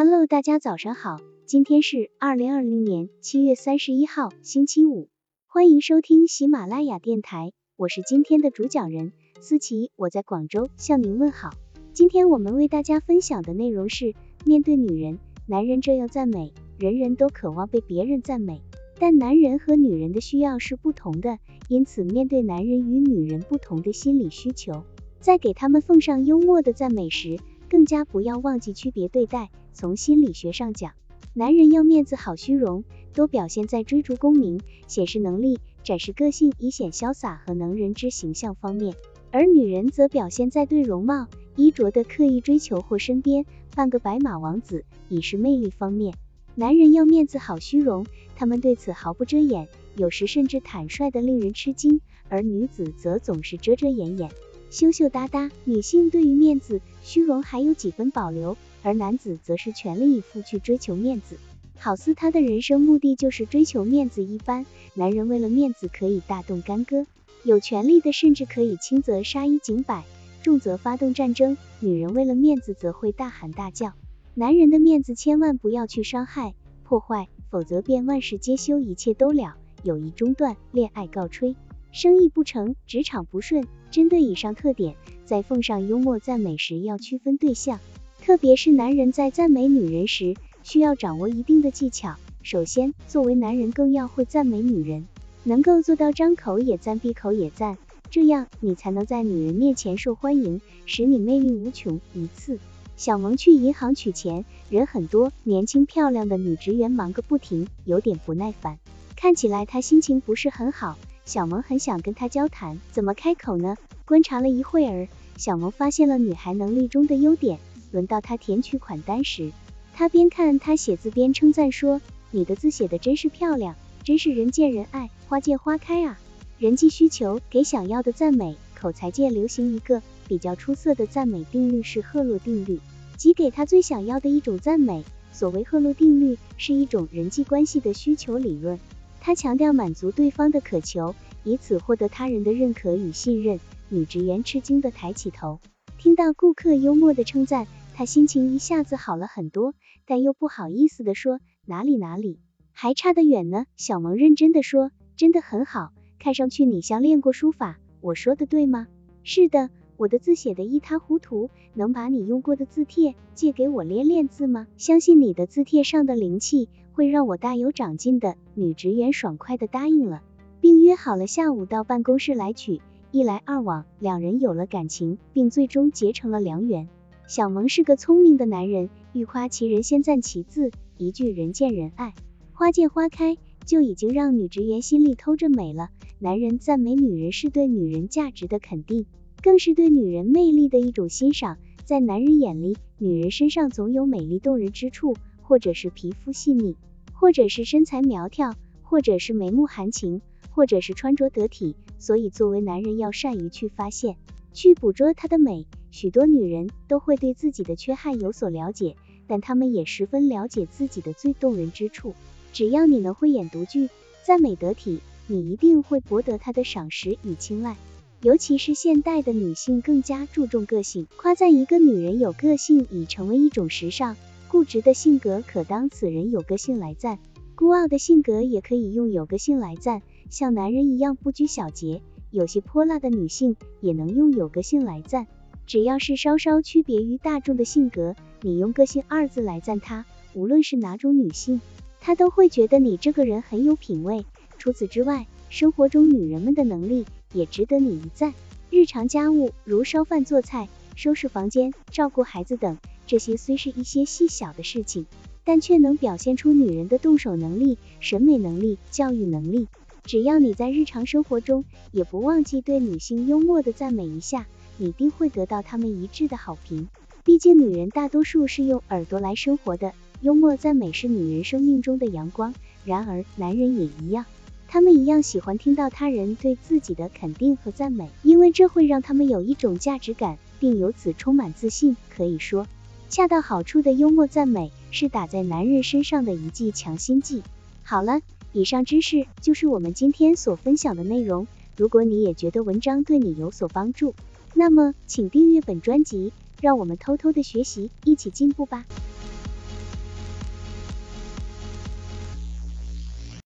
Hello，大家早上好，今天是二零二零年七月三十一号，星期五，欢迎收听喜马拉雅电台，我是今天的主讲人思琪，我在广州向您问好。今天我们为大家分享的内容是，面对女人，男人这样赞美，人人都渴望被别人赞美，但男人和女人的需要是不同的，因此面对男人与女人不同的心理需求，在给他们奉上幽默的赞美时，更加不要忘记区别对待。从心理学上讲，男人要面子好虚荣，都表现在追逐功名、显示能力、展示个性以显潇洒和能人之形象方面；而女人则表现在对容貌、衣着的刻意追求或身边扮个白马王子以示魅力方面。男人要面子好虚荣，他们对此毫不遮掩，有时甚至坦率的令人吃惊；而女子则总是遮遮掩掩。羞羞答答，女性对于面子、虚荣还有几分保留，而男子则是全力以赴去追求面子，好似他的人生目的就是追求面子一般。男人为了面子可以大动干戈，有权利的甚至可以轻则杀一儆百，重则发动战争；女人为了面子则会大喊大叫。男人的面子千万不要去伤害、破坏，否则便万事皆休，一切都了，友谊中断，恋爱告吹。生意不成，职场不顺。针对以上特点，在奉上幽默赞美时要区分对象，特别是男人在赞美女人时，需要掌握一定的技巧。首先，作为男人更要会赞美女人，能够做到张口也赞，闭口也赞，这样你才能在女人面前受欢迎，使你魅力无穷。一次，小萌去银行取钱，人很多，年轻漂亮的女职员忙个不停，有点不耐烦，看起来她心情不是很好。小萌很想跟他交谈，怎么开口呢？观察了一会儿，小萌发现了女孩能力中的优点。轮到她填取款单时，她边看她写字边称赞说：“你的字写的真是漂亮，真是人见人爱，花见花开啊！”人际需求给想要的赞美，口才界流行一个比较出色的赞美定律是赫洛定律，即给他最想要的一种赞美。所谓赫洛定律，是一种人际关系的需求理论。他强调满足对方的渴求，以此获得他人的认可与信任。女职员吃惊的抬起头，听到顾客幽默的称赞，她心情一下子好了很多，但又不好意思的说哪里哪里，还差得远呢。小萌认真的说，真的很好，看上去你像练过书法，我说的对吗？是的，我的字写的一塌糊涂，能把你用过的字帖借给我练练字吗？相信你的字帖上的灵气。会让我大有长进的。女职员爽快的答应了，并约好了下午到办公室来取。一来二往，两人有了感情，并最终结成了良缘。小萌是个聪明的男人，欲夸其人先赞其字，一句人见人爱，花见花开，就已经让女职员心里偷着美了。男人赞美女人是对女人价值的肯定，更是对女人魅力的一种欣赏。在男人眼里，女人身上总有美丽动人之处，或者是皮肤细腻。或者是身材苗条，或者是眉目含情，或者是穿着得体，所以作为男人要善于去发现，去捕捉她的美。许多女人都会对自己的缺憾有所了解，但她们也十分了解自己的最动人之处。只要你能会演独剧，赞美得体，你一定会博得她的赏识与青睐。尤其是现代的女性更加注重个性，夸赞一个女人有个性已成为一种时尚。固执的性格可当此人有个性来赞，孤傲的性格也可以用有个性来赞。像男人一样不拘小节，有些泼辣的女性也能用有个性来赞。只要是稍稍区别于大众的性格，你用个性二字来赞她，无论是哪种女性，她都会觉得你这个人很有品味。除此之外，生活中女人们的能力也值得你一赞。日常家务如烧饭做菜、收拾房间、照顾孩子等。这些虽是一些细小的事情，但却能表现出女人的动手能力、审美能力、教育能力。只要你在日常生活中也不忘记对女性幽默的赞美一下，你定会得到她们一致的好评。毕竟女人大多数是用耳朵来生活的，幽默赞美是女人生命中的阳光。然而男人也一样，他们一样喜欢听到他人对自己的肯定和赞美，因为这会让他们有一种价值感，并由此充满自信。可以说。恰到好处的幽默赞美是打在男人身上的一剂强心剂。好了，以上知识就是我们今天所分享的内容。如果你也觉得文章对你有所帮助，那么请订阅本专辑，让我们偷偷的学习，一起进步吧。